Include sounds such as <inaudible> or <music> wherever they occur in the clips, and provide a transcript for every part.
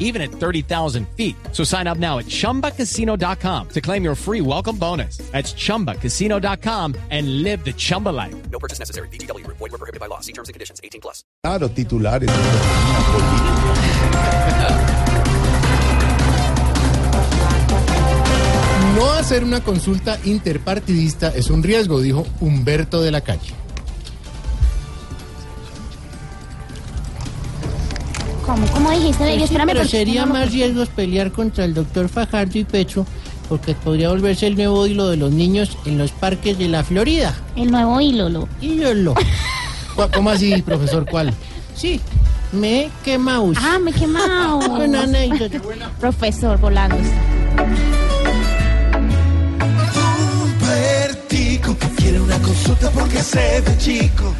even at 30,000 feet. So sign up now at chumbacasino.com to claim your free welcome bonus. That's chumbacasino.com and live the Chumba life. No purchase necessary. BGW. Void were prohibited by law. See terms and conditions. 18 plus. Claro, titulares. No hacer una consulta interpartidista es un riesgo, dijo Humberto de la Calle. ¿Cómo, cómo dijiste? Pues sí, Espérame, pero sería no más riesgos pelear contra el doctor Fajardo y Pecho, porque podría volverse el nuevo hilo de los niños en los parques de la Florida. El nuevo Ílolo. Ídolo. ¿Cu- ¿Cómo así, profesor? ¿Cuál? Sí, me quemaus. Ah, me he quemado. <laughs> Una anécdota. Profesor volando. Vertigo quiere una consulta porque se ve chico.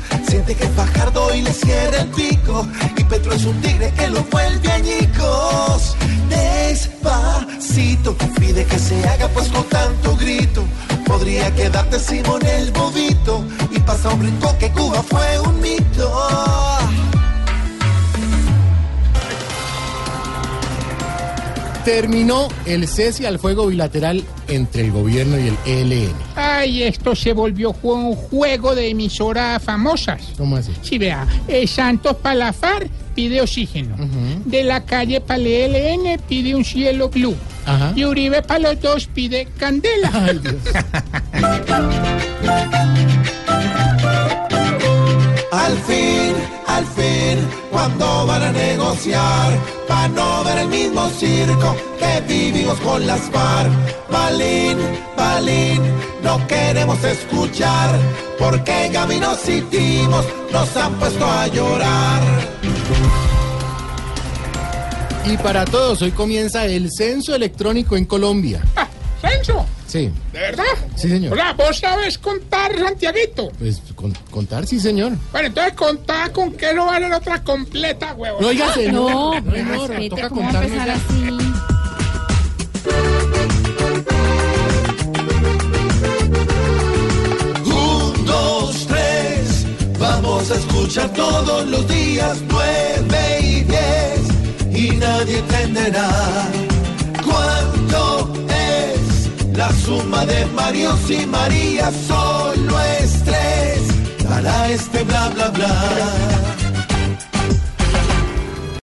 Que Fajardo y le cierra el pico. Y Petro es un tigre que lo vuelve añicos. Despacito pide que se haga pues con tanto grito. Podría quedarte Simón el bobito. Y pasa un rincón que Cuba fue un mito. Terminó el cese al fuego bilateral entre el gobierno y el ELN. Ay, esto se volvió un juego de emisoras famosas. ¿Cómo así? Sí, vea, eh, Santos Palafar pide oxígeno. De la calle para el ELN pide un cielo blue. Ajá. Y Uribe para los dos pide candela. Ay, Dios. <laughs> al fin, cuando van a negociar, para no ver el mismo circo que vivimos con las FARC. Balín, Balín, no queremos escuchar, porque en caminos y timos nos han puesto a llorar. Y para todos, hoy comienza el censo electrónico en Colombia. Ah, Censo, Sí, ¿de verdad? sí, señor. Hola, vos sabes contar, Santiaguito. Pues con- contar, sí, señor. Bueno, entonces contá con que no vale la otra completa, huevón. No, oiga, señor. No, señor, respete, toca ¿cómo va a contarnos empezar ya. así? Un, dos, tres, vamos a escuchar todos los días, nueve y diez, y nadie entenderá suma de Marios y María, solo es tres, para este bla bla bla.